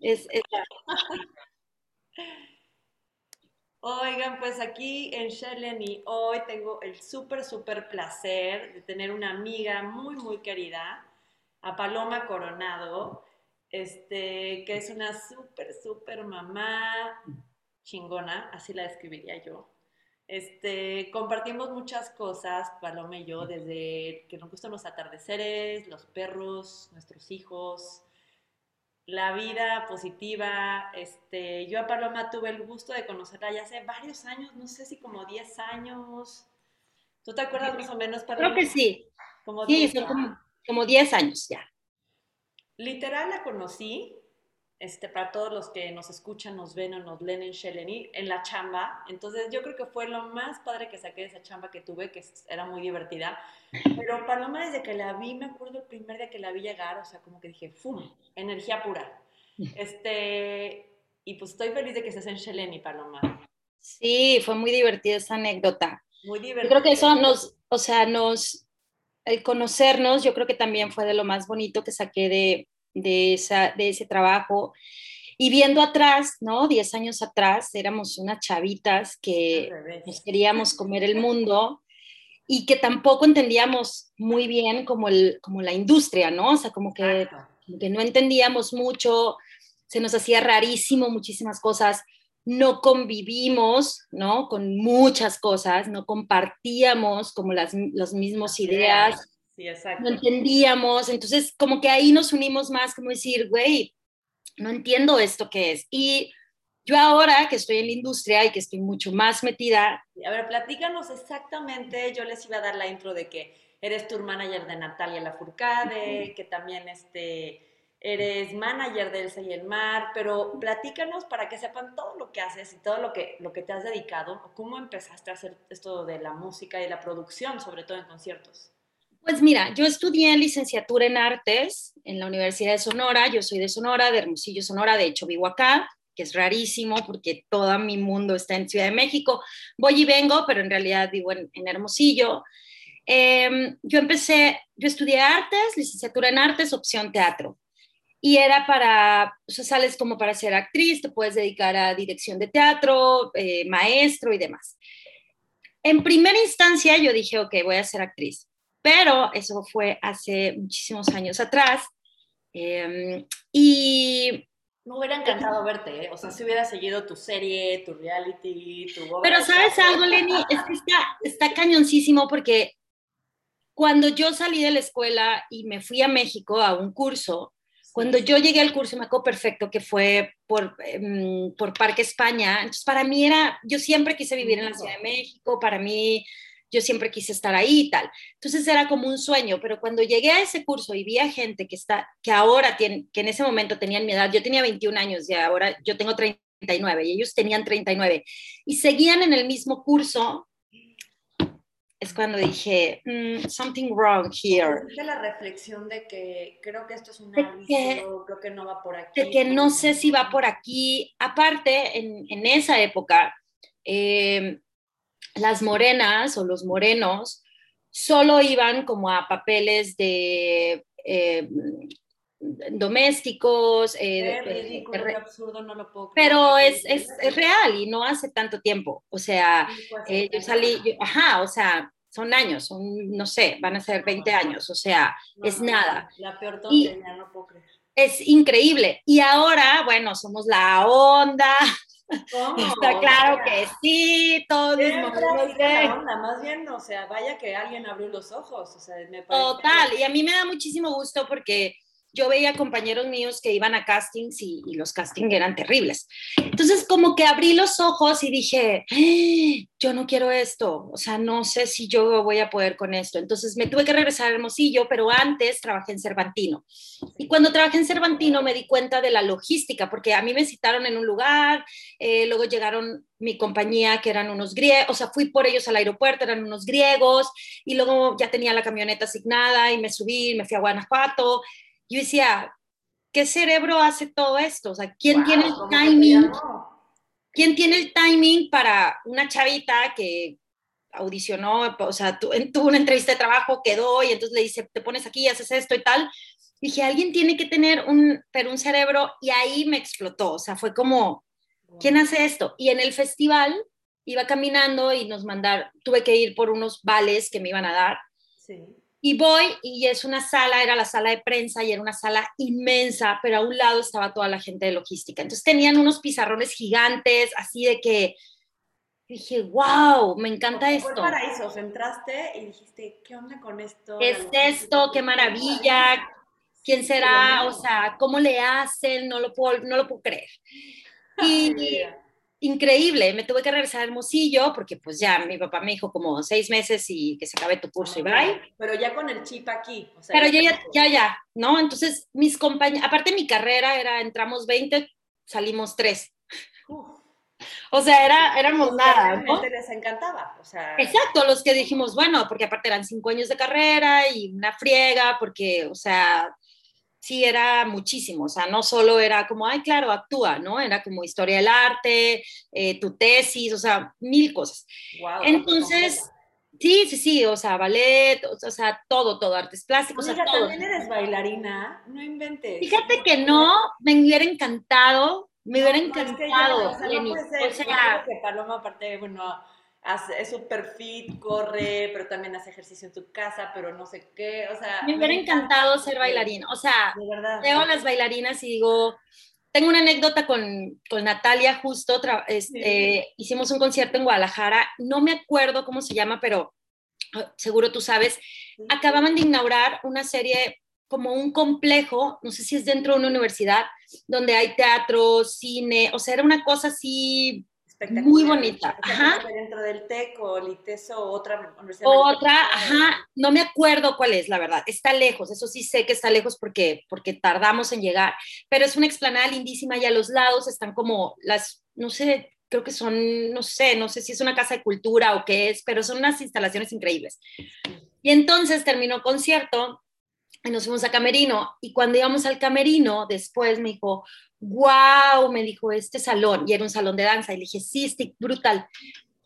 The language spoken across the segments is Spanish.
Es, es Oigan, pues aquí en y hoy tengo el súper, súper placer de tener una amiga muy, muy querida, a Paloma Coronado, este, que es una súper, súper mamá chingona, así la describiría yo. Este, compartimos muchas cosas, Paloma y yo, desde que nos gustan los atardeceres, los perros, nuestros hijos, la vida positiva. Este, yo a Paloma tuve el gusto de conocerla ya hace varios años, no sé si como 10 años. ¿Tú te acuerdas más o menos, Paloma? Creo que sí. Como sí, son como, como 10 años ya. Literal la conocí este, para todos los que nos escuchan, nos ven o nos leen en Sheleni, en la chamba. Entonces yo creo que fue lo más padre que saqué de esa chamba que tuve, que era muy divertida. Pero Paloma, desde que la vi, me acuerdo el primer día que la vi llegar, o sea, como que dije, ¡fum! Energía pura. Este, y pues estoy feliz de que estés en Sheleni, Paloma. Sí, fue muy divertida esa anécdota. Muy divertida. Yo creo que eso nos, o sea, nos, el conocernos, yo creo que también fue de lo más bonito que saqué de, de, esa, de ese trabajo. Y viendo atrás, ¿no? Diez años atrás, éramos unas chavitas que nos queríamos comer el mundo y que tampoco entendíamos muy bien como, el, como la industria, ¿no? O sea, como que, que no entendíamos mucho, se nos hacía rarísimo muchísimas cosas, no convivimos, ¿no? Con muchas cosas, no compartíamos como las, las mismas ideas, no entendíamos, entonces como que ahí nos unimos más, como decir, güey, no entiendo esto que es. Y yo ahora que estoy en la industria y que estoy mucho más metida. A ver, platícanos exactamente, yo les iba a dar la intro de que eres tour manager de Natalia Lafourcade, que también este, eres manager de Elsa y el Mar, pero platícanos para que sepan todo lo que haces y todo lo que, lo que te has dedicado, cómo empezaste a hacer esto de la música y la producción, sobre todo en conciertos. Pues mira, yo estudié licenciatura en artes en la Universidad de Sonora, yo soy de Sonora, de Hermosillo, Sonora, de hecho vivo acá, que es rarísimo porque todo mi mundo está en Ciudad de México. Voy y vengo, pero en realidad vivo en, Hermosillo. Em, yo empecé, yo estudié artes, licenciatura en artes, opción teatro. Y era para, o sea, sales como para ser actriz, te puedes dedicar a dirección de teatro, eh, maestro y demás. En primera instancia yo dije, ok, voy a ser actriz pero eso fue hace muchísimos años atrás. Em, y me hubiera encantado verte, ¿eh? o sea, si hubiera seguido tu serie, tu reality, tu... Pero sabes algo, Lenny, es que está, está cañoncísimo porque cuando yo salí de la escuela y me fui a México a un curso, cuando yo llegué al curso, me acuerdo perfecto que fue por, em, por Parque España, entonces para mí era, yo siempre quise vivir en la Ciudad de México, para mí yo siempre quise estar ahí y tal. Entonces era como un sueño, pero cuando llegué a ese curso y vi a gente que está, que ahora tiene, que en ese momento tenían mi edad, yo tenía 21 años y ahora yo tengo 39 y ellos tenían 39 y seguían en el mismo curso, es cuando dije, mm, something wrong here. la reflexión de que creo que esto es un hábito, creo que no va por aquí. De que no sé si va por aquí. Aparte, en, en esa época, eh, las morenas o los morenos solo iban como a papeles de eh, domésticos. Eh, absurdo, no lo puedo Pero es, es, es, real y no hace tanto tiempo. O sea, eh, yo salí, ajá, o sea, son años, son, no sé, van a ser 20 años, o sea, es nada. La peor tontería, no puedo creer. Es increíble. Y ahora, bueno, somos la onda, Está claro que sí, todos es onda, más bien, o sea, vaya que alguien abrió los ojos, o sea, me parece Total, y a mí me da muchísimo gusto porque yo veía compañeros míos que iban a castings y, los castings eran terribles. Entonces, como que abrí los ojos y dije, ¡Ah! yo no quiero esto, o sea, no sé si yo voy a poder con esto. Entonces, me tuve que regresar a Hermosillo, pero antes trabajé en Cervantino. Y cuando trabajé en Cervantino me di cuenta de la logística, porque a mí me citaron en un lugar, eh, luego llegaron mi compañía, que eran unos griegos, o sea, fui por ellos al aeropuerto, eran unos griegos, y luego ya tenía la camioneta asignada y me subí, me fui a Guanajuato yo decía, ¿qué cerebro hace todo esto? O sea, ¿quién tiene el timing? ¿Quién tiene el timing para una chavita que audicionó, o sea, tuvo una entrevista de trabajo, quedó y entonces le dice, te pones aquí, haces esto y tal? dije, alguien tiene que tener un, pero un cerebro y ahí me explotó, o sea, fue como, ¿quién hace esto? Y en el festival iba caminando y nos mandaron, tuve que ir por unos vales que me iban a dar. Sí. Y voy y es una sala, era la sala de prensa y era una sala inmensa, pero a un lado estaba toda la gente de logística. Entonces tenían unos pizarrones gigantes, así de que dije, wow, me encanta esto. Fue paraíso, entraste y dijiste, ¿qué onda con esto? ¿Qué es esto? ¡Qué maravilla! ¿Quién será? O sea, ¿cómo le hacen? No lo puedo, no lo puedo creer. Y increíble, me tuve que regresar a Hermosillo porque pues ya mi papá me dijo como seis meses y que se acabe tu curso y bye. Pero ya con el chip aquí. Pero ya, ya, ya, ya, ¿no? Entonces mis compañeros, aparte mi carrera era, entramos 20, salimos 3. O sea, era, éramos nada, ¿no? les encantaba, o sea... Exacto, los que dijimos, bueno, porque aparte eran cinco años de carrera y una friega, porque, o sea, sí era muchísimo, o sea, no solo era como, ay, claro, actúa, ¿no? Era como historia del arte, eh, tu tesis, o sea, mil cosas. Entonces, sí, sí, sí, o sea, ballet, o sea, todo, todo, artes plásticos, o sea, todo. también eres bailarina, no inventes. Fíjate que no, me hubiera encantado, me hubiera encantado, Lenny. o sea, que Paloma aparte, bueno, hace, es súper fit, corre, pero también hace ejercicio en tu casa, pero no sé qué, o sea... Me hubiera encantado ser bailarina, o sea, veo a las bailarinas y digo, tengo una anécdota con, con Natalia justo, este, hicimos un concierto en Guadalajara, no me acuerdo cómo se llama, pero ah, seguro tú sabes, acababan de inaugurar una serie como un complejo, no sé si es dentro de una universidad, donde hay teatro, cine, o sea, era una cosa así muy bonita. Ajá. Dentro del TEC o el ITESO o otra universidad. Otra, ajá, no me acuerdo cuál es, la verdad. Está lejos, eso sí sé que está lejos porque, porque tardamos en llegar, pero es una explanada lindísima y a los lados están como las, no sé, creo que son, no sé, no sé si es una casa de cultura o qué es, pero son unas instalaciones increíbles. Y entonces terminó concierto y nos fuimos a Camerino y cuando íbamos al Camerino, después me dijo, wow, me dijo, este salón, y era un salón de danza, y le dije, sí, estoy brutal.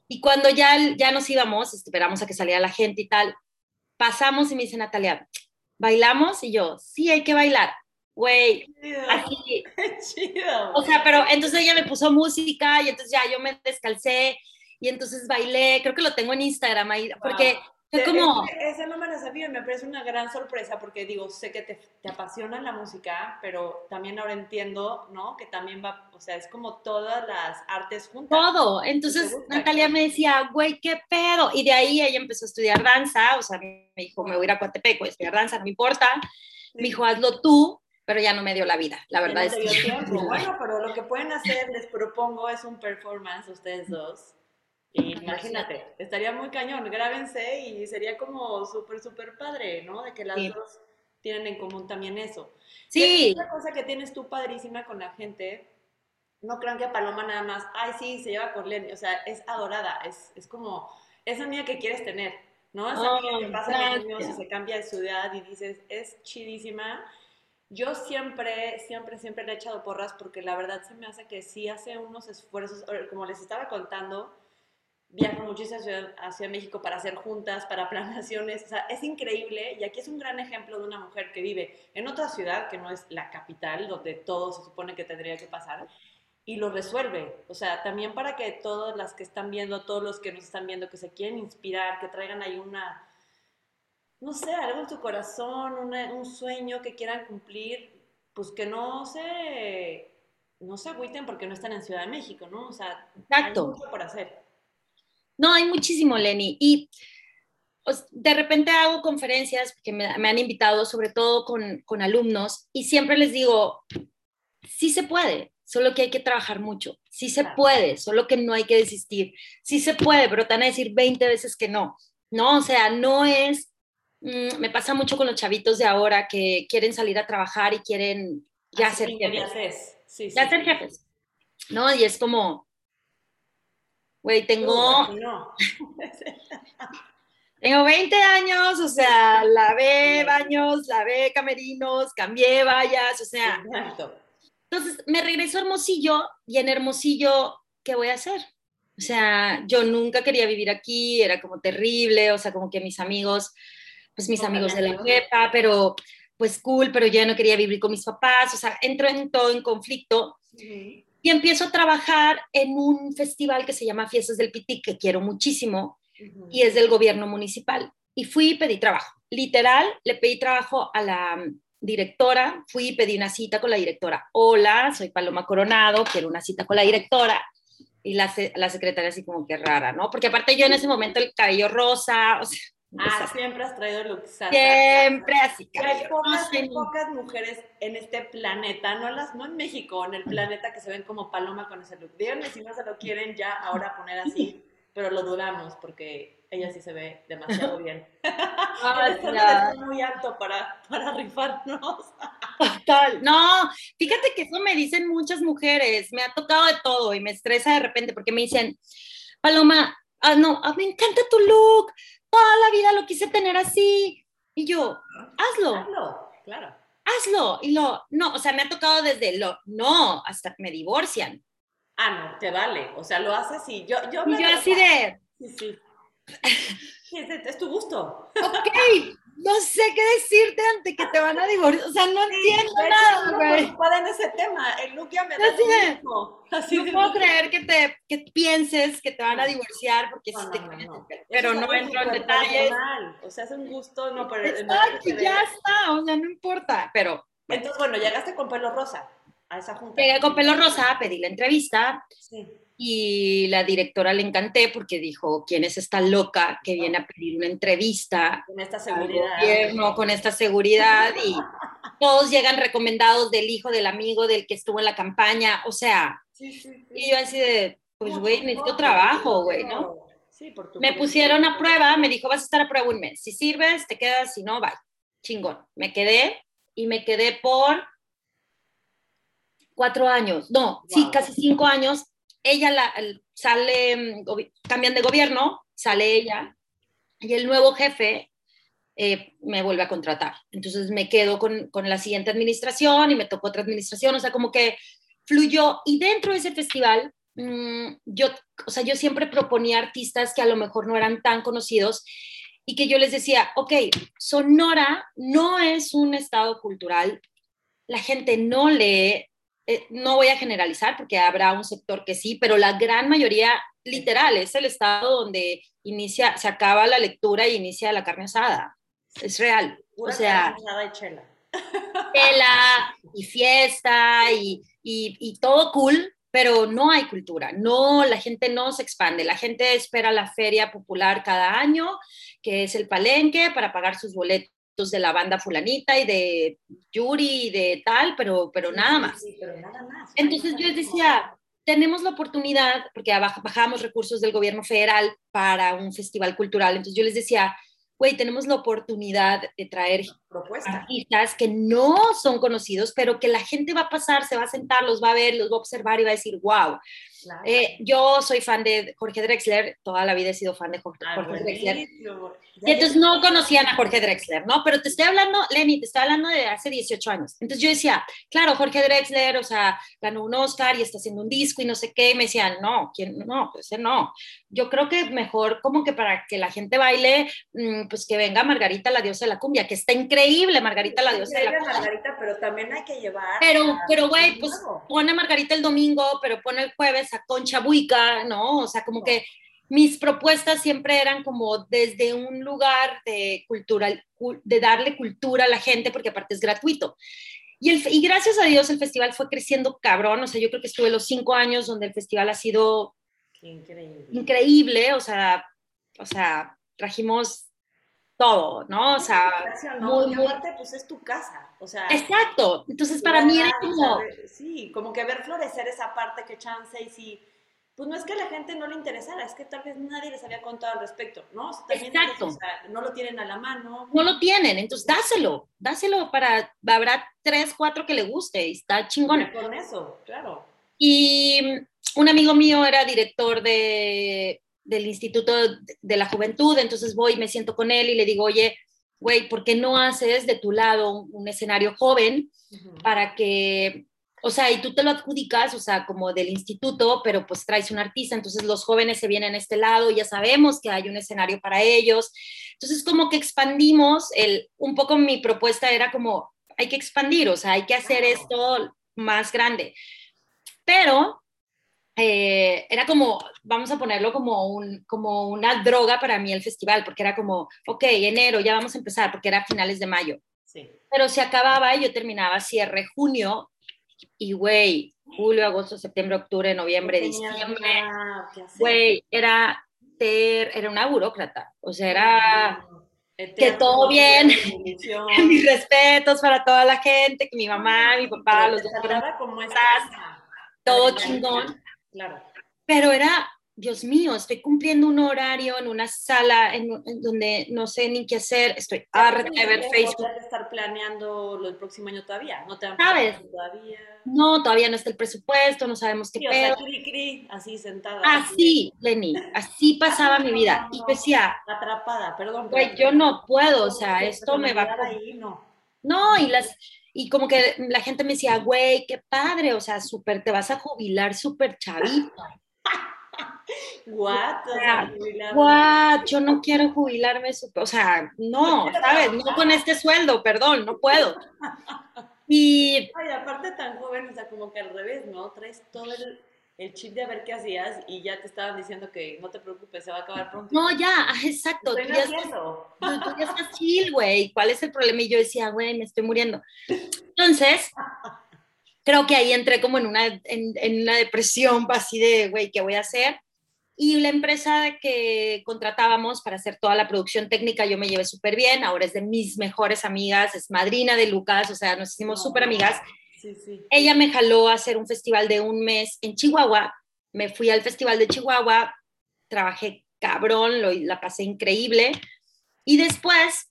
Y cuando ya, ya nos íbamos, esperamos a que saliera la gente y tal, pasamos y me dice Natalia, ¿bailamos? Y yo, sí, hay que bailar. Güey, así. Chido. O sea, pero entonces ella me puso música y entonces ya yo me descalcé y entonces bailé, creo que lo tengo en Instagram ahí, porque como... Esa no me la sabía, me parece una gran sorpresa porque digo, sé que te, te, apasiona la música, pero también ahora entiendo, ¿no? Que también va, o sea, es como todas las artes juntas. Todo. Entonces Natalia me decía, güey, qué pedo. Y de ahí ella empezó a estudiar danza, o sea, me dijo, me voy a ir a Coatepec, voy a estudiar danza, no me importa. Me dijo, hazlo tú, pero ya no me dio la vida, la verdad es que... Bueno, pero lo que pueden hacer, les propongo, es un performance ustedes dos Imagínate, estaría muy cañón, grábense y sería como súper, súper padre, ¿no? De que las dos tienen en común también eso. Sí. Otra cosa que tienes tú padrísima con la gente, no crean que Paloma nada más, ay, sí, se lleva con Lenny, o sea, es adorada, es, es como esa niña que quieres tener, ¿no? Esa niña que pasa años y se cambia de ciudad y dices, es chidísima. Yo siempre, siempre, siempre le he echado porras porque la verdad se me hace que sí hace unos esfuerzos, como les estaba contando, viaja muchísimo hacia, México para hacer juntas, para planaciones, o sea, es increíble y aquí es un gran ejemplo de una mujer que vive en otra ciudad que no es la capital, donde todo se supone que tendría que pasar, y lo resuelve. O sea, también para que todas las que están viendo, todos los que nos están viendo, que se quieren inspirar, que traigan ahí una, no sé, algo en su corazón, un sueño que quieran cumplir, pues que no se, no se agüiten porque no están en Ciudad de México, ¿no? O sea, hay mucho por hacer. No, hay muchísimo, Lenny. Y de repente hago conferencias que me, han invitado, sobre todo con, con, alumnos, y siempre les digo, sí se puede, solo que hay que trabajar mucho. Sí se puede, solo que no hay que desistir. Sí se puede, pero te van a decir 20 veces que no. No, o sea, no es... Mm, me pasa mucho con los chavitos de ahora que quieren salir a trabajar y quieren ya ser jefes. Sí, ya ser jefes. ¿No? Y es como, Güey, tengo... tengo 20 años, o sea, lavé baños, lavé camerinos, cambié vallas, o sea... Entonces, me regreso a Hermosillo y en Hermosillo, ¿qué voy a hacer? O sea, yo nunca quería vivir aquí, era como terrible, o sea, como que mis amigos, pues mis amigos de la prepa, pero pues cool, pero ya no quería vivir con mis papás, o sea, entro en todo en conflicto. Y empiezo a trabajar en un festival que se llama Fiestas del Pitic, que quiero muchísimo, y es del gobierno municipal. Y fui y pedí trabajo. Literal, le pedí trabajo a la directora, fui y pedí una cita con la directora. Hola, soy Paloma Coronado, quiero una cita con la directora. Y la, la secretaria así como que rara, ¿no? Porque aparte yo en ese momento el cabello rosa, o sea, Ah, siempre has traído look. Siempre así. Hay pocas, pocas, mujeres en este planeta, no, las, no en México, en el planeta que se ven como paloma con ese look. Díganme si no se lo quieren ya ahora poner así, pero lo dudamos porque ella sí se ve demasiado bien. Ah, es muy alto para, para rifarnos. Total. No, fíjate que eso me dicen muchas mujeres. Me ha tocado de todo y me estresa de repente porque me dicen, Paloma, ah, no, ah, me encanta tu look toda la vida lo quise tener así. Y yo, hazlo. Hazlo, claro. Hazlo. Y lo, no, o sea, me ha tocado desde lo, no, hasta me divorcian. Ah, no, te vale. O sea, lo haces y yo, yo Y yo así de... Sí, sí. es, es tu gusto. Ok, no sé qué decirte ante que te van a divorciar. O sea, no entiendo nada, güey. No en ese tema. El look ya me da lo Así no puedo creer que te que pienses que te van a divorciar porque no, sí te no, pero no entro en detalles. O sea, es un gusto, no, pero Exacto, ya está, o sea, no importa, pero entonces, bueno, llegaste con pelo rosa a esa junta. Llegué con pelo rosa, pedí la entrevista. Sí y la directora le encanté porque dijo, ¿quién es esta loca que viene a pedir una entrevista? Con esta seguridad. Gobierno, con esta seguridad y todos llegan recomendados del hijo, del amigo, del que estuvo en la campaña, o sea, y yo así de, pues güey, necesito trabajo, güey, ¿no? Sí, por tu me pusieron a prueba, me dijo, vas a estar a prueba un mes, si sirves, te quedas, si no, bye, chingón. Me quedé y me quedé por cuatro años, no, sí, casi cinco años ella la, sale, mm, cambian de gobierno, sale ella, y el nuevo jefe eh, me vuelve a contratar. Entonces me quedo con, con, la siguiente administración y me tocó otra administración, o sea, como que fluyó. Y dentro de ese festival, mmm, yo, o sea, yo siempre proponía artistas que a lo mejor no eran tan conocidos y que yo les decía, ok, Sonora no es un estado cultural, la gente no lee, eh, no voy a generalizar porque habrá un sector que sí, pero la gran mayoría, literal, es el estado donde inicia, se acaba la lectura y inicia la carne asada. Es real. o sea, y chela. Chela y fiesta y, y, y todo cool, pero no hay cultura, no, la gente no se expande, la gente espera la feria popular cada año, que es el palenque, para pagar sus boletos de la banda fulanita y de Yuri y de tal, pero, pero nada más. Sí, pero nada más. Entonces yo decía, tenemos la oportunidad, porque bajamos recursos del gobierno federal para un festival cultural, entonces yo les decía, güey, tenemos la oportunidad de traer artistas que no son conocidos, pero que la gente va a pasar, se va a sentar, los va a ver, los va a observar y va a decir, wow, eh, yo soy fan de Jorge Drexler, toda la vida he sido fan de Jorge, ah, Drexler. Y entonces no conocían a Jorge Drexler, ¿no? Pero te estoy hablando, Lenny, te estoy hablando de hace 18 años. Entonces yo decía, claro, Jorge Drexler, o sea, ganó un Oscar y está haciendo un disco y no sé qué. Y me decían, no, ¿quién? No, pues no. Yo creo que mejor como que para que la gente baile, mm, pues que venga Margarita, la diosa de la cumbia, que está increíble Margarita, la diosa de la. Margarita, pero también hay que llevar. Pero, pero güey, pues pone Margarita el domingo, pero pone el jueves Concha Buica, ¿no? O sea, como que mis propuestas siempre eran como desde un lugar de cultural, de darle cultura a la gente, porque aparte es gratuito. Y, el, y gracias a Dios el festival fue creciendo cabrón, o sea, yo creo que estuve los cinco años donde el festival ha sido increíble, increíble o sea, o sea, trajimos todo, ¿no? O sea, muy, muy... aparte, pues es tu casa, o sea. Exacto, entonces para mí era como... sí, como que ver florecer esa parte que chance y si pues no es que a la gente no le interesara, es que tal vez nadie les había contado al respecto, ¿no? Exacto. no lo tienen a la mano. No lo tienen, entonces dáselo, dáselo para, habrá tres, cuatro que le guste y está chingón. Con eso, claro. Y un amigo mío era director de, del Instituto de la Juventud, entonces voy, me siento con él y le digo, oye, güey, ¿por qué no haces de tu lado un, escenario joven para que o sea, y tú te lo adjudicas, o sea, como del instituto, pero pues traes un artista, entonces los jóvenes se vienen a este lado ya sabemos que hay un escenario para ellos. Entonces, como que expandimos, el, un poco mi propuesta era como, hay que expandir, o sea, hay que hacer esto más grande. Pero eh, era como, vamos a ponerlo como, un, como una droga para mí el festival, porque era como, ok, enero, ya vamos a empezar, porque era finales de mayo. Sí. Pero se acababa y yo terminaba cierre junio y, güey, julio, agosto, septiembre, octubre, noviembre, diciembre, güey, era, era una burócrata, o sea, era... que todo bien, mis respetos para toda la gente, que mi mamá, mi papá, los dos como todo chingón. Claro. Pero era, Dios mío, estoy cumpliendo un horario en una sala en, donde no sé ni qué hacer, estoy harta de ver Facebook. estar planeando lo del próximo año todavía? ¿No te ¿Sabes? todavía? No, todavía no está el presupuesto, no sabemos qué pedo. así sentada. Así, Lenny, así pasaba mi vida. y decía... Atrapada, perdón. Güey, yo no puedo, o sea, esto me va... a... Ahí, no. no, y las... Y como que la gente me decía, güey, qué padre, o sea, súper, te vas a jubilar súper chavita. What? what? Yo no quiero jubilarme, o sea, no, ¿sabes? No con este sueldo, perdón, no puedo. Y... Ay, aparte tan joven, o sea, como que al revés, ¿no? Traes todo el, chip de ver qué hacías y ya te estaban diciendo que no te preocupes, se va a acabar pronto. No, ya, exacto. Tú ya, estás, tú, ya, estás, chill, güey. ¿Cuál es el problema? Y yo decía, güey, me estoy muriendo. Entonces, creo que ahí entré como en una, en, una depresión así de, güey, ¿qué voy a hacer? Y la empresa que contratábamos para hacer toda la producción técnica, yo me llevé súper bien, ahora es de mis mejores amigas, es madrina de Lucas, o sea, nos hicimos súper amigas. Sí, sí. Ella me jaló a hacer un festival de un mes en Chihuahua, me fui al festival de Chihuahua, trabajé cabrón, lo, la pasé increíble, y después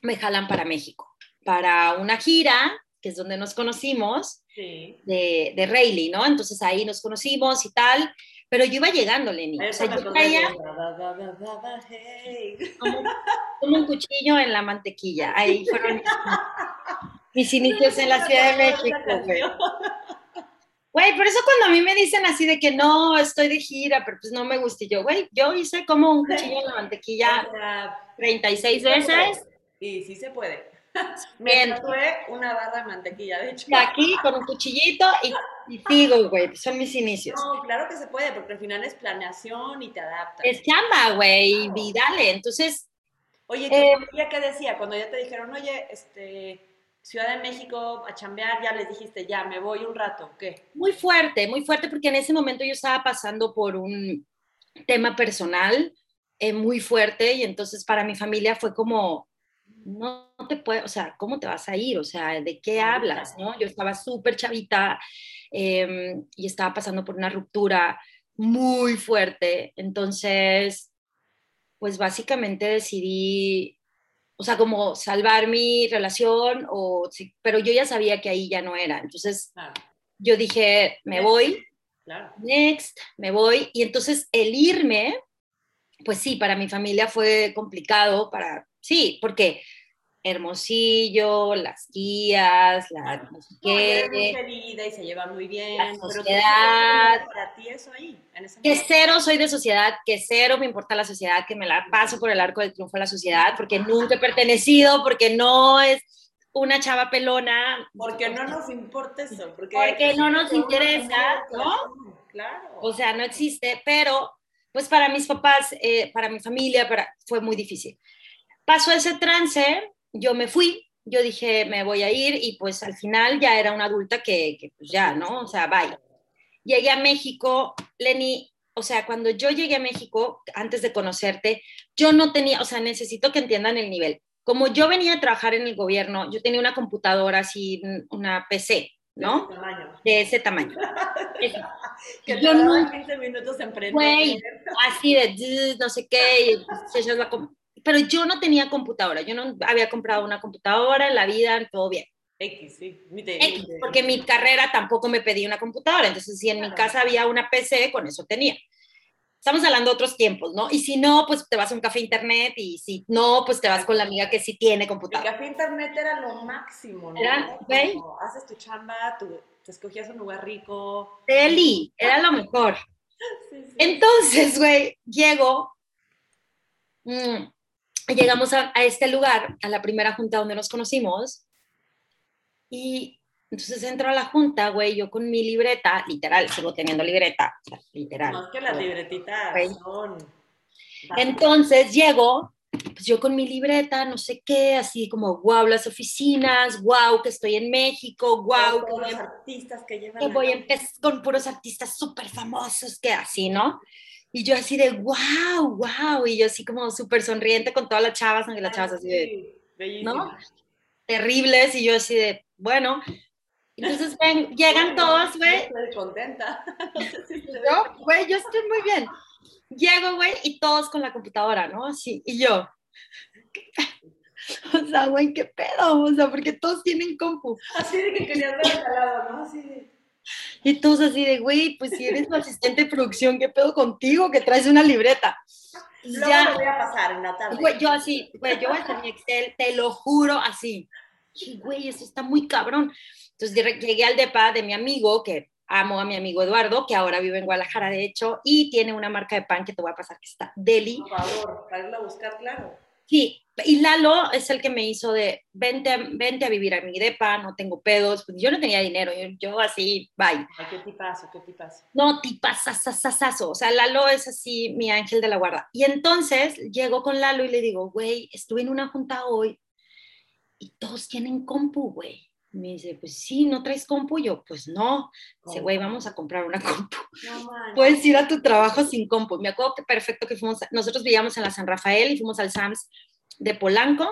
me jalan para México, para una gira que es donde nos conocimos, de, de Rayleigh, ¿no? Entonces ahí nos conocimos y tal, pero yo iba llegando, Lenny. O sea, yo traía como, un cuchillo en la mantequilla. Ahí fueron mis, inicios en la Ciudad de México, güey. Güey, por eso cuando a mí me dicen así de que no, estoy de gira, pero pues no me gusta, y yo, güey, yo hice como un cuchillo en la mantequilla 36 veces. Y sí se puede. Me fue una barra de mantequilla, de hecho. aquí con un cuchillito y, sigo, güey. Son mis inicios. No, claro que se puede, porque al final es planeación y te adaptas. Es chamba, güey, y dale. Entonces. Oye, ¿qué, eh, ¿qué decía? Cuando ya te dijeron, oye, este, Ciudad de México a chambear, ya les dijiste, ya, me voy un rato, ¿qué? Muy fuerte, muy fuerte, porque en ese momento yo estaba pasando por un tema personal eh, muy fuerte y entonces para mi familia fue como, no te puede, o sea, ¿cómo te vas a ir? O sea, ¿de qué hablas? ¿no? Yo estaba súper chavita em, y estaba pasando por una ruptura muy fuerte. Entonces, pues básicamente decidí, o sea, como salvar mi relación, o, pero yo ya sabía que ahí ya no era. Entonces, yo dije, me voy, next, me voy. Y entonces el irme, pues sí, para mi familia fue complicado, para Sí, porque Hermosillo, las guías, la no sé qué. y se lleva muy bien. La sociedad. para ti eso ahí. que cero soy de sociedad, que cero me importa la sociedad, que me la paso por el arco del triunfo a la sociedad, porque nunca he pertenecido, porque no es una chava pelona. Porque no nos importa eso. Porque, no nos interesa, ¿no? Claro. O sea, no existe, pero pues para mis papás, eh, para mi familia, para, fue muy difícil pasó ese trance, yo me fui, yo dije, me voy a ir y pues al final ya era una adulta que, que pues ya, ¿no? O sea, vaya. Llegué a México, Lenny, o sea, cuando yo llegué a México, antes de conocerte, yo no tenía, o sea, necesito que entiendan el nivel. Como yo venía a trabajar en el gobierno, yo tenía una computadora así, una PC, ¿no? De ese tamaño. De ese tamaño. que yo no 15 minutos en Güey, así de no sé qué, y pues, pero yo no tenía computadora, yo no había comprado una computadora en la vida, todo bien. X, sí. X, porque mi carrera tampoco me pedía una computadora, entonces si en mi casa había una PC, con eso tenía. Estamos hablando de otros tiempos, ¿no? Y si no, pues te vas a un café internet y si no, pues te vas con la amiga que sí tiene computadora. El café internet era lo máximo, ¿no? Era, haces tu chamba, tu te escogías un lugar rico. Delhi, era lo mejor. Entonces, güey, llego, mm, llegamos a, este lugar, a la primera junta donde nos conocimos, y entonces entro a la junta, güey, yo con mi libreta, literal, sigo teniendo libreta, literal. No es que las libretitas son... Entonces llego, pues yo con mi libreta, no sé qué, así como, wow, las oficinas, wow, que estoy en México, wow. Con los artistas que llevan. Que voy a empezar con puros artistas súper famosos, que así, ¿no? Y yo así de, wow, wow, y yo así como súper sonriente con todas las chavas, aunque las chavas así de, ¿no? Terribles, y yo así de, bueno, entonces ven, llegan todos, güey. Estoy contenta. yo, güey, yo estoy muy bien. Llego, güey, y todos con la computadora, ¿no? Así, y yo. O sea, güey, ¿qué pedo? O sea, porque todos tienen compu. Así de que querías ver al lado, ¿no? Así de... Y todos así de, güey, pues si eres tu asistente de producción, ¿qué pedo contigo? Que traes una libreta. Luego ya, voy a pasar tarde. Güey, yo así, güey, yo voy a mi Excel, te lo juro, así. Y, güey, eso está muy cabrón. Entonces llegué al depa de mi amigo, que amo a mi amigo Eduardo, que ahora vive en Guadalajara, de hecho, y tiene una marca de pan que te voy a pasar que está Deli. Por favor, para a buscar, claro. Sí, y Lalo es el que me hizo de, vente, vente a vivir a mi depa, no tengo pedos, pues yo no tenía dinero, yo, así, bye. ¿Qué tipazo, qué tipazo? No, tipazazazazo, o sea, Lalo es así mi ángel de la guarda. Y entonces llego con Lalo y le digo, güey, estuve en una junta hoy y todos tienen compu, güey. Me dice, pues sí, ¿no traes compu? Yo, pues no. Dice, güey, vamos a comprar una compu. No, Puedes ir a tu trabajo sin compu. Me acuerdo que perfecto que fuimos, nosotros vivíamos en la San Rafael y fuimos al Sams de Polanco.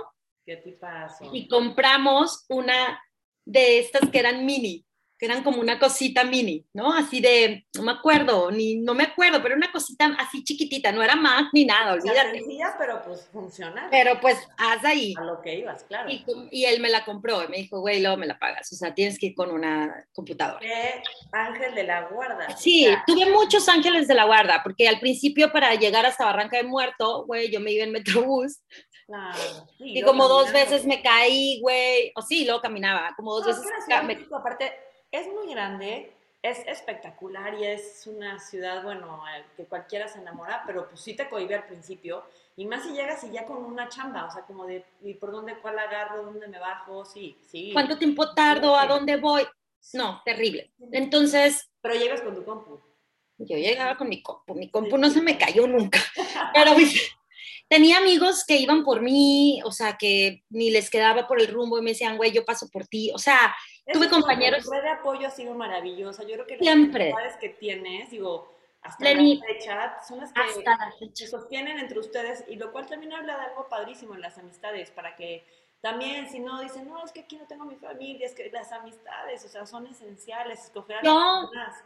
¿Qué tipazo? Y compramos una de estas que eran mini que eran como una cosita mini, ¿no? Así de, no me acuerdo, ni no me acuerdo, pero una cosita así chiquitita, no era más ni nada, olvídate. sencilla, pero pues funciona. Pero pues haz ahí. A lo que ibas, claro. Y, él me la compró, y me dijo, güey, luego me la pagas, o sea, tienes que ir con una computadora. Qué ángel de la guarda. Sí, tuve muchos ángeles de la guarda, porque al principio para llegar hasta Barranca de Muerto, güey, yo me iba en Metrobús. Claro. y como dos veces me caí, güey, o sí, luego caminaba, como dos veces. Me... Aparte, es muy grande, es espectacular y es una ciudad, bueno, que cualquiera se enamora, pero pues sí te cohibe al principio. Y más si llegas y ya con una chamba, o sea, como de, ¿y por dónde, cuál agarro, dónde me bajo? Sí, sí. ¿Cuánto tiempo tardo? ¿A dónde voy? No, terrible. Entonces... Pero llegas con tu compu. Yo llegaba con mi compu, mi compu no se me cayó nunca. Pero tenía amigos que iban por mí, o sea, que ni les quedaba por el rumbo y me decían, güey, yo paso por ti. O sea, tuve compañeros. La red de apoyo ha sido maravillosa. Yo creo que Siempre. las que tienes, digo, hasta la fecha, son las que se sostienen entre ustedes y lo cual también habla de algo padrísimo en las amistades, para que también, si no dicen, no, es que aquí no tengo mi familia, es que las amistades, o sea, son esenciales, escoger a las personas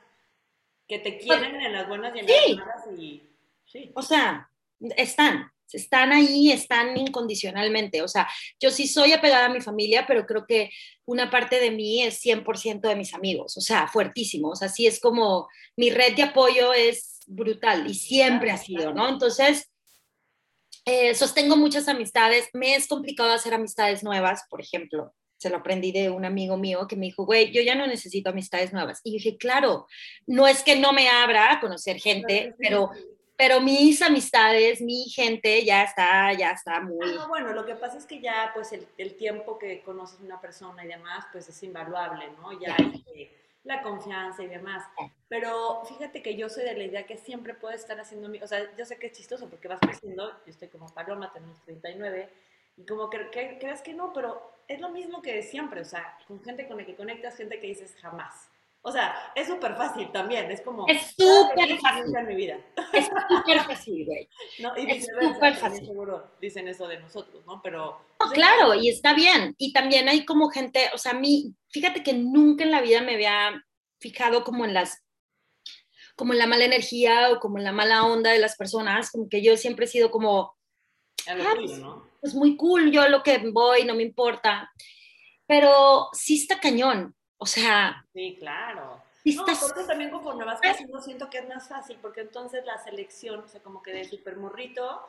que te quieren en las buenas y en las malas y sí. O sea, están, están ahí, están incondicionalmente. O sea, yo sí soy apegada a mi familia, pero creo que una parte de mí es 100% de mis amigos, o sea, fuertísimo. O sea, sí es como mi red de apoyo es brutal y siempre ha sido, ¿no? Entonces, eh, sostengo muchas amistades. Me es complicado hacer amistades nuevas, por ejemplo. Se lo aprendí de un amigo mío que me dijo, güey, yo ya no necesito amistades nuevas. Y dije, claro, no es que no me abra a conocer gente, pero pero mis amistades, mi gente ya está, ya está muy... Ah, bueno, lo que pasa es que ya, pues, el, el tiempo que conoces una persona y demás, pues, es invaluable, ¿no? Ya este, la confianza y demás. Pero fíjate que yo soy de la idea que siempre puedes estar haciendo... O sea, yo sé que es chistoso porque vas creciendo, yo estoy como Paloma, tenemos 39, y como que, que crees que no, pero es lo mismo que siempre, o sea, con gente con la que conectas, gente que dices jamás. O sea, es súper fácil también, es como... Es súper fácil. En mi vida. Es súper fácil, güey. ¿No? Y es súper fácil. Seguro dicen eso de nosotros, ¿no? Pero... No, claro, y está bien. Y también hay como gente, o sea, a mí, fíjate que nunca en la vida me había fijado como en las como en la mala energía o como en la mala onda de las personas, como que yo siempre he sido como, ah, pues, ¿no? pues muy cool, yo lo que voy, no me importa, pero sí está cañón, o sea... Sí, claro. No, porque también conforme vas creciendo siento que es más fácil, porque entonces la selección, o sea, como que de súper morrito,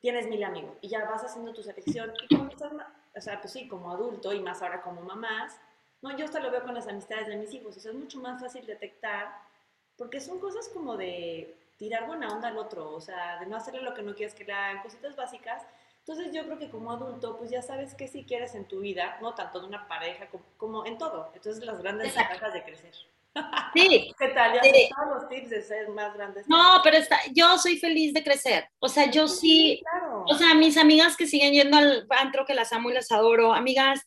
tienes mil amigos y ya vas haciendo tu selección y como estás, o sea, pues sí, como adulto y más ahora como mamás, No, yo hasta lo veo con las amistades de mis hijos, o sea, es mucho más fácil detectar, porque son cosas como de tirar buena onda al otro, o sea, de no hacerle lo que no quieres que le hagan, cositas básicas. Entonces yo creo que como adulto, pues ya sabes qué si quieres en tu vida, no tanto de una pareja como, en todo. Entonces las grandes ventajas de crecer. Sí. ¿Qué tal? Ya sí. todos los tips de ser más grandes. No, pero está, yo soy feliz de crecer. O sea, yo sí, claro. o sea, mis amigas que siguen yendo al antro, que las amo y las adoro, amigas,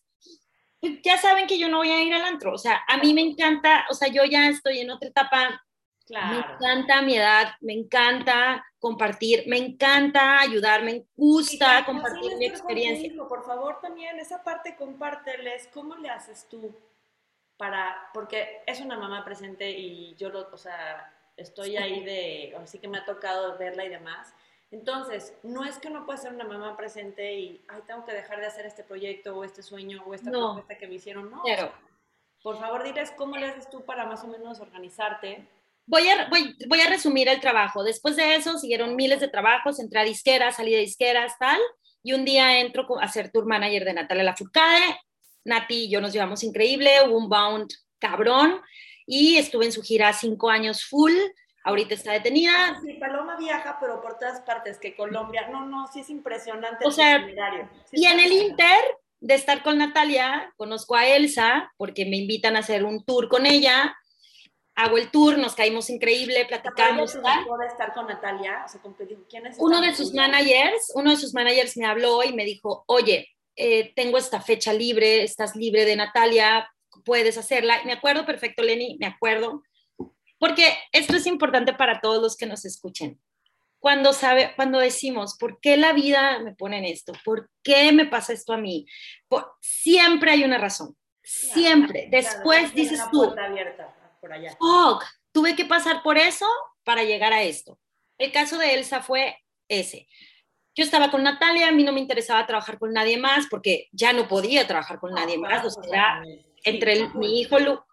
pues ya saben que yo no voy a ir al antro. O sea, a mí me encanta, o sea, yo ya estoy en otra etapa. Claro. Me encanta mi edad, me encanta compartir, me encanta ayudar, me gusta compartir mi experiencia. por favor, también esa parte compárteles, ¿cómo le haces tú? para, porque es una mamá presente y yo lo, o sea, estoy ahí de, así que me ha tocado verla y demás. Entonces, no es que no pueda ser una mamá presente y, ay, tengo que dejar de hacer este proyecto o este sueño o esta propuesta que me hicieron, no. Claro. por favor, diles cómo le haces tú para más o menos organizarte. Voy a, voy, voy a resumir el trabajo. Después de eso, siguieron miles de trabajos, entré a disqueras, salí de disqueras, tal, y un día entro a ser tour manager de Natalia Lafourcade, Nati y yo nos llevamos increíble, hubo un bound cabrón y estuve en su gira cinco años full. Ahorita está detenida. Ah, sí, Paloma viaja, pero por todas partes, que Colombia. No, no, sí es impresionante. O sea, y en el Inter de estar con Natalia, conozco a Elsa, porque me invitan a hacer un tour con ella. Hago el tour, nos caímos increíble, platicamos. de estar con Natalia? O sea, ¿quién es uno de sus managers, uno de sus managers me habló y me dijo, oye, eh, tengo esta fecha libre, estás libre de Natalia, puedes hacerla. Me acuerdo perfecto, Lenny, me acuerdo, porque esto es importante para todos los que nos escuchen. Cuando, sabe, cuando decimos, ¿por qué la vida me pone en esto? ¿Por qué me pasa esto a mí? siempre hay una razón. Siempre. Después dices tú, oh, tuve que pasar por eso para llegar a esto. El caso de Elsa fue ese yo estaba con Natalia, a mí no me interesaba trabajar con nadie más porque ya no podía trabajar con nadie más, o sea, entre mi hijo, Lu, o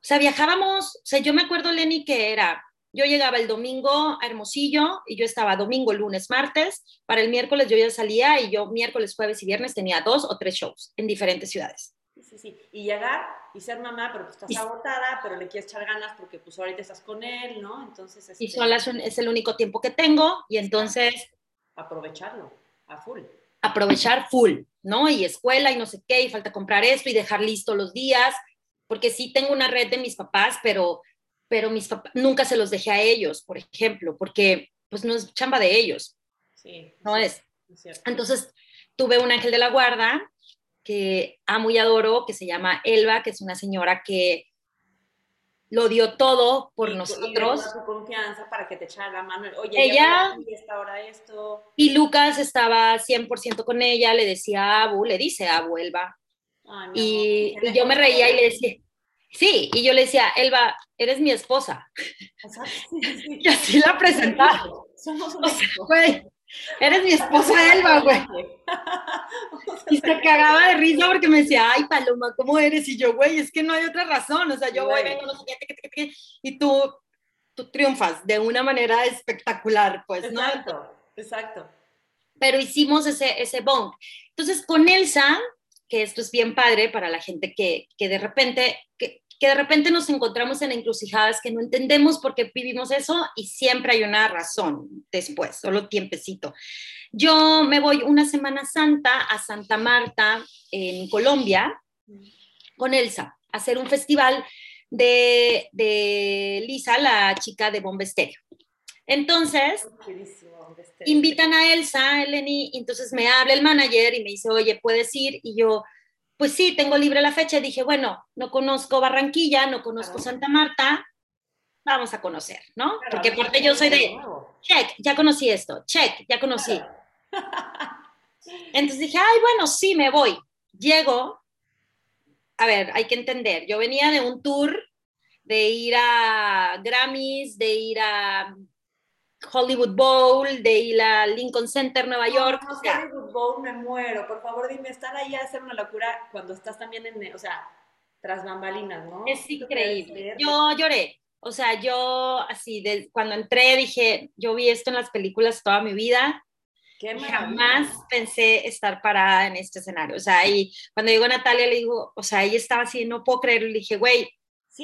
sea, viajábamos, o sea, yo me acuerdo, Lenny, que era, yo llegaba el domingo a Hermosillo y yo estaba domingo, lunes, martes, para el miércoles yo ya salía y yo miércoles, jueves y viernes tenía dos o tres shows en diferentes ciudades. Sí, sí. Y llegar y ser mamá, pero pues estás agotada, pero le quieres echar ganas porque pues ahorita estás con él, ¿no? Entonces... Y este sola es el único tiempo que tengo y entonces aprovecharlo a full. Aprovechar full, ¿no? Y escuela y no sé qué, y falta comprar esto y dejar listo los días, porque sí tengo una red de mis papás, pero, pero mis papás, nunca se los dejé a ellos, por ejemplo, porque pues no es chamba de ellos. Sí. No es. Entonces, tuve un ángel de la guarda que amo y adoro, que se llama Elba, que es una señora que lo dio todo por nosotros. Y su confianza para que te echara la mano. Oye, ella, y esta hora esto. Y Lucas estaba 100% con ella, le decía a Abu, le dice Abu, Elba. y, y, yo me reía y le decía, sí, y yo le decía, Elba, eres mi esposa. y así la presentaba. Somos un Eres mi esposa Elba, güey. Y se cagaba de risa porque me decía, ay, Paloma, ¿cómo eres? Y yo, güey, es que no hay otra razón. O sea, yo voy, vengo, no sé qué, y tú, tú triunfas de una manera espectacular, pues, exacto, ¿no? Exacto, Pero hicimos ese, ese bond. Entonces, con Elsa, que esto es bien padre para la gente que, que de repente, que, que de repente nos encontramos en encrucijadas que no entendemos por qué vivimos eso y siempre hay una razón después, solo tiempecito. Yo me voy una Semana Santa a Santa Marta, en Colombia, con Elsa, a hacer un festival de, de Lisa, la chica de Bombesterio. Entonces, invitan a Elsa, Eleni, y entonces me habla el manager y me dice, oye, ¿puedes ir? Y yo, pues sí, tengo libre la fecha. Dije, bueno, no conozco Barranquilla, no conozco Santa Marta, vamos a conocer, ¿no? Porque aparte yo soy de, check, ya conocí esto, check, ya conocí. Entonces dije, ay, bueno, sí, me voy. Llego, a ver, hay que entender, yo venía de un tour de ir a Grammys, de ir a Hollywood Bowl, de ir a Lincoln Center, Nueva York. No, Hollywood Bowl me muero. Por favor, dime, estar ahí a hacer una locura cuando estás también en, o sea, tras bambalinas, ¿no? Es increíble. Yo lloré. O sea, yo así, de, cuando entré dije, yo vi esto en las películas toda mi vida jamás pensé estar parada en este escenario. O sea, y cuando a Natalia, le digo, o sea, ella estaba así, no puedo creerlo. Le dije, güey,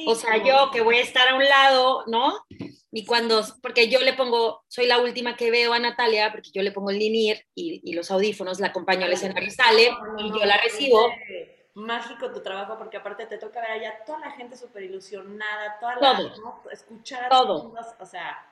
o sea, yo que voy a estar a un lado, ¿no? Y cuando, porque yo le pongo, soy la última que veo a Natalia, porque yo le pongo el linir y, y los audífonos, la acompaño al escenario, sale y yo la recibo. Mágico tu trabajo, porque aparte te toca ver allá toda la gente súper ilusionada, toda la, ¿no? escuchar a todo. o sea,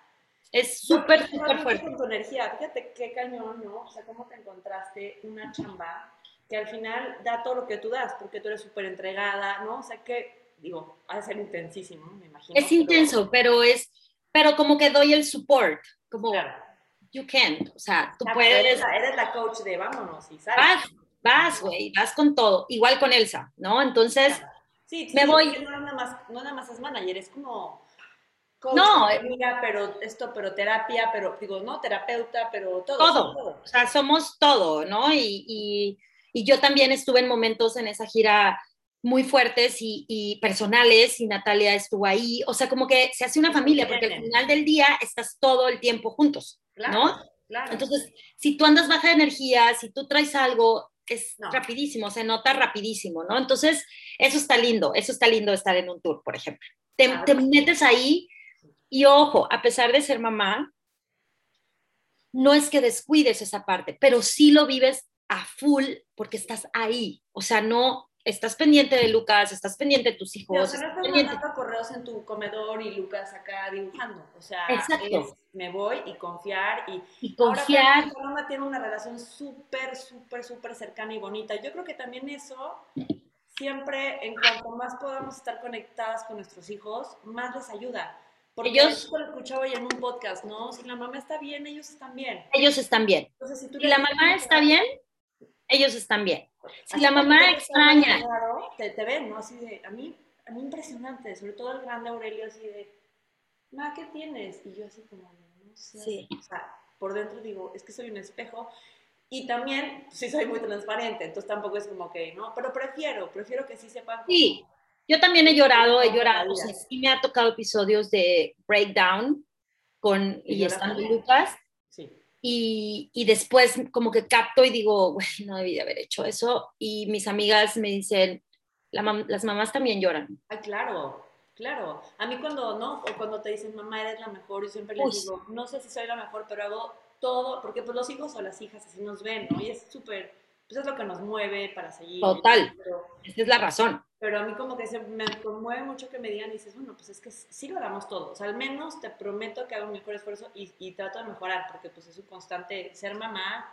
es súper, súper fuerte. Con tu energía, fíjate qué cañón, ¿no? O sea, cómo te encontraste una chamba que al final da todo lo que tú das, porque tú eres súper entregada, ¿no? O sea, que, digo, ha de ser intensísimo, me imagino. Es intenso, pero es, pero como que doy el support, como, you can, o sea, tú puedes. Eres la, eres la, coach de vámonos y sabes. Vas, vas, güey, vas con todo, igual con Elsa, ¿no? Entonces, sí, me voy. No nada, más, no nada más es manager, es como no, amiga, pero esto, pero terapia, pero digo, no, terapeuta, pero todo. Todo, o sea, somos todo, ¿no? Y, y, y, yo también estuve en momentos en esa gira muy fuertes y, y, personales y Natalia estuvo ahí, o sea, como que se hace una familia, porque al final del día estás todo el tiempo juntos, ¿no? Claro. Entonces, si tú andas baja de energía, si tú traes algo, es rapidísimo, se nota rapidísimo, ¿no? Entonces, eso está lindo, eso está lindo estar en un tour, por ejemplo. Te, te metes ahí y ojo, a pesar de ser mamá, no es que descuides esa parte, pero sí lo vives a full porque estás ahí. O sea, no estás pendiente de Lucas, estás pendiente de tus hijos. No, o sea, no estás mandando correos en tu comedor y Lucas acá dibujando. O sea, es, me voy y confiar. Y, y confiar. Ahora, mamá tiene una relación súper, súper, súper cercana y bonita. Yo creo que también eso siempre, en cuanto más podamos estar conectadas con nuestros hijos, más les ayuda. Porque ellos lo escuchaba ya en un podcast, ¿no? Si la mamá está bien, ellos están bien. Ellos están bien. Entonces, si, la mamá está bien, ellos están bien. Si la mamá extraña. te, te, ven, ¿no? Así de, a mí, a mí impresionante, sobre todo el grande Aurelio, así de, ma, ¿qué tienes? Y yo así como, no sé. Sí. O sea, por dentro digo, es que soy un espejo. Y también, sí soy muy transparente, entonces tampoco es como que, no, pero prefiero, prefiero que sí sepan. Sí, yo también he llorado, he llorado. O sea, sí me ha tocado episodios de breakdown con y, estando Lucas. Y, y, después como que capto y digo, güey, no debí de haber hecho eso. Y mis amigas me dicen, las mamás también lloran. Ay, claro, claro. A mí cuando, ¿no? O cuando te dicen, mamá, eres la mejor, yo siempre les digo, no sé si soy la mejor, pero hago todo, porque pues los hijos o las hijas así nos ven, ¿no? Y es súper, pues es lo que nos mueve para seguir. Total, esa es la razón pero a mí como que se me conmueve mucho que me digan y dices, bueno, pues es que sí lo hagamos todos. O sea, al menos te prometo que hago un mejor esfuerzo y, y, trato de mejorar, porque pues es un constante ser mamá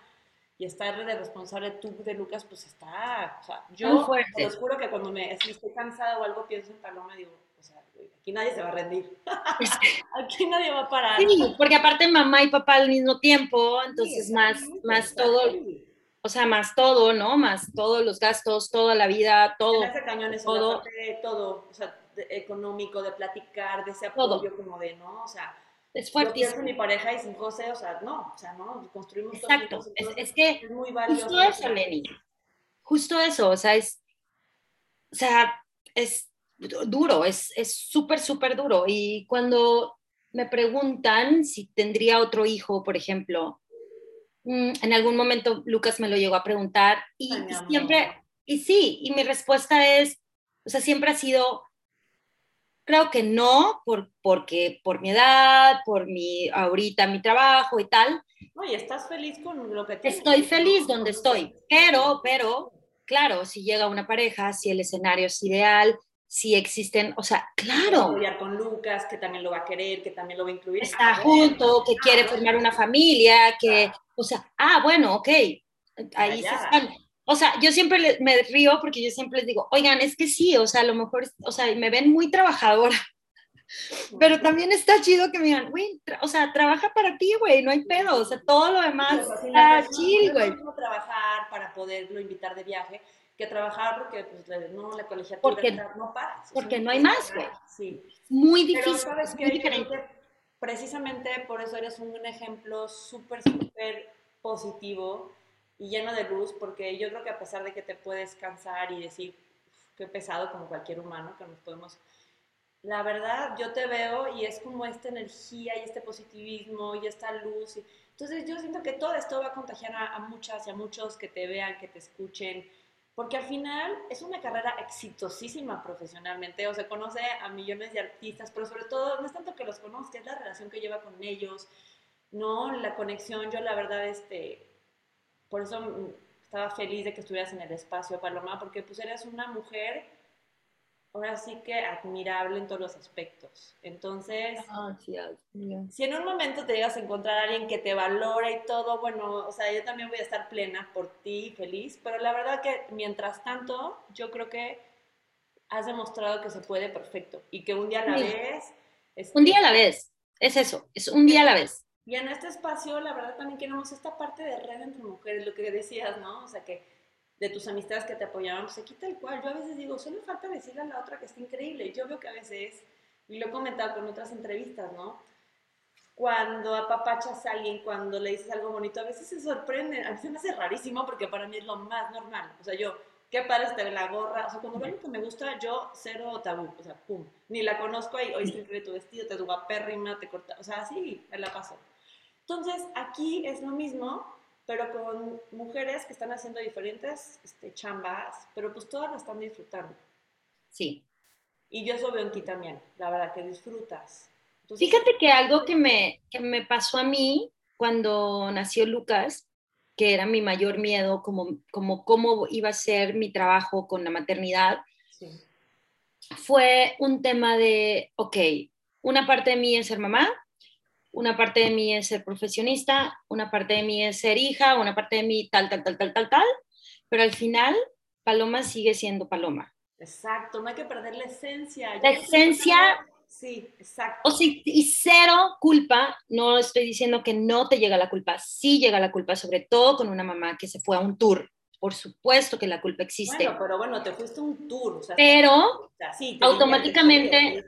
y estar de responsable tú de Lucas, pues está, o sea, yo os juro que cuando me si estoy cansada o algo pienso en Paloma, digo, o sea, aquí nadie se va a rendir. aquí nadie va a parar. Sí, porque aparte mamá y papá al mismo tiempo, entonces más, más todo o sea, más todo, ¿no? Más todos los gastos, toda la vida, todo. Ese cañón es todo. De todo, o sea, económico, de platicar, de ese apoyo como de, ¿no? O sea, es fuertísimo. Yo mi pareja y sin José, o sea, no, o sea, no, construimos Exacto, es, es, que es muy valioso. Justo eso, Lenny. Justo eso, o sea, es, o sea, es duro, es súper, súper duro. Y cuando me preguntan si tendría otro hijo, por ejemplo, en algún momento Lucas me lo llegó a preguntar y, siempre, y sí, y mi respuesta es, o sea, siempre ha sido, creo que no, por, porque por mi edad, por mi, ahorita mi trabajo y tal. No, y estás feliz con lo que tienes. Estoy feliz donde estoy, pero, pero, claro, si llega una pareja, si el escenario es ideal, si existen, o sea, claro. con Lucas, que también lo va a querer, que también lo va a incluir. Está junto, que quiere formar una familia, que, o sea, ah, bueno, ok, ahí se están. O sea, yo siempre me río porque yo siempre les digo, oigan, es que sí, o sea, a lo mejor, o sea, me ven muy trabajadora, pero también está chido que me digan, güey, o sea, trabaja para ti, güey, no hay pedo, o sea, todo lo demás está chido, güey. trabajar para poderlo invitar de viaje, que trabajar porque pues, no, la colegiatura porque, no para. Porque no hay más, güey. Sí. Muy difícil. Pero sabes que precisamente por eso eres un ejemplo súper, súper positivo y lleno de luz, porque yo creo que a pesar de que te puedes cansar y decir, qué pesado como cualquier humano, que nos podemos la verdad, yo te veo y es como esta energía y este positivismo y esta luz. Entonces yo siento que todo esto va a contagiar a, a muchas y a muchos que te vean, que te escuchen, porque al final es una carrera exitosísima profesionalmente, o sea, conoce a millones de artistas, pero sobre todo no es tanto que los conozca, es la relación que lleva con ellos, ¿no? La conexión, yo la verdad, este, por eso estaba feliz de que estuvieras en el espacio, Paloma, porque pues eres una mujer ahora sí que admirable en todos los aspectos. Entonces, si en un momento te llegas a encontrar a alguien que te valora y todo, bueno, o sea, yo también voy a estar plena por ti, feliz, pero la verdad que mientras tanto, yo creo que has demostrado que se puede perfecto y que un día a la vez... un día a la vez, es eso, es un día a la vez. Y en este espacio, la verdad, también queremos esta parte de red entre mujeres, lo que decías, ¿no? O sea, que de tus amistades que te apoyaban, pues aquí tal cual. Yo a veces digo, solo falta decirle a la otra que está increíble. Yo veo que a veces, y lo he comentado con otras entrevistas, ¿no? Cuando apapachas a alguien, cuando le dices algo bonito, a veces se sorprende. A mí se me hace rarísimo porque para mí es lo más normal. O sea, yo, qué padre estar en la gorra. O sea, cuando veo algo que me gusta, yo cero tabú. O sea, pum. Ni la conozco y hoy increíble tu vestido, te duba pérrima, te corta. O sea, así me la paso. Entonces, aquí es lo mismo, pero con mujeres que están haciendo diferentes este, chambas, pero pues todas la están disfrutando. Sí. Y yo eso veo en ti también, la verdad, que disfrutas. Fíjate que algo que me, que me pasó a mí cuando nació Lucas, que era mi mayor miedo, como, como cómo iba a ser mi trabajo con la maternidad, fue un tema de, ok, una parte de mí es ser mamá, una parte de mí es ser profesionista, una parte de mí es ser hija, una parte de mí tal, tal, tal, tal, tal, tal, pero al final Paloma sigue siendo Paloma. Exacto, no hay que perder la esencia. La esencia... Sí, exacto. O sí, y cero culpa, no estoy diciendo que no te llega la culpa, sí llega la culpa, sobre todo con una mamá que se fue a un tour. Por supuesto que la culpa existe. Bueno, pero bueno, te fuiste a un tour. O sea, pero automáticamente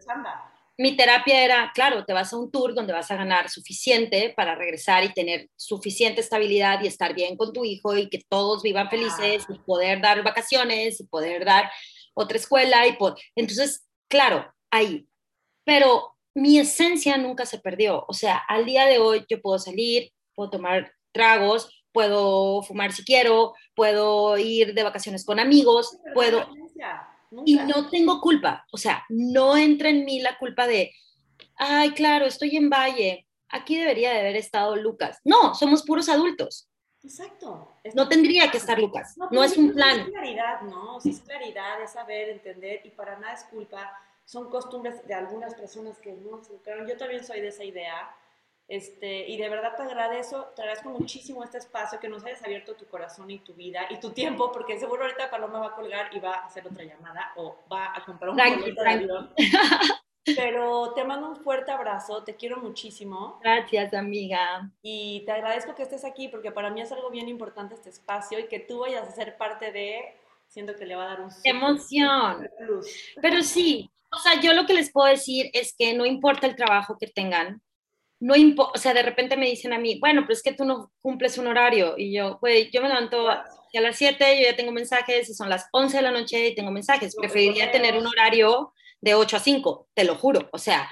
mi terapia era, claro, te vas a un tour donde vas a ganar suficiente para regresar y tener suficiente estabilidad y estar bien con tu hijo y que todos vivan felices y poder dar vacaciones y poder dar otra escuela y entonces, claro, ahí. Pero mi esencia nunca se perdió. O sea, al día de hoy yo puedo salir, puedo tomar tragos, puedo fumar si quiero, puedo ir de vacaciones con amigos, puedo y no tengo culpa, o sea, no entra en mí la culpa de, ay, claro, estoy en Valle, aquí debería de haber estado Lucas. No, somos puros adultos. Exacto. No tendría que estar Lucas, no, es un plan. Es claridad, ¿no? Sí es claridad, es saber, entender y para nada es culpa. Son costumbres de algunas personas que no se educaron. Yo también soy de esa idea este, y de verdad te agradezco, te agradezco muchísimo este espacio, que nos hayas abierto tu corazón y tu vida y tu tiempo, porque seguro ahorita Paloma va a colgar y va a hacer otra llamada o va a comprar un boleto de avión. Pero te mando un fuerte abrazo, te quiero muchísimo. Gracias, amiga. Y te agradezco que estés aquí porque para mí es algo bien importante este espacio y que tú vayas a ser parte de, siento que le va a dar un... Emoción. Pero sí, o sea, yo lo que les puedo decir es que no importa el trabajo que tengan, no importa, o sea, de repente me dicen a mí, bueno, pero es que tú no cumples un horario. Y yo, güey, yo me levanto a, las 7, yo ya tengo mensajes, y son las 11 de la noche y tengo mensajes. Preferiría tener un horario de 8 a 5, te lo juro. O sea,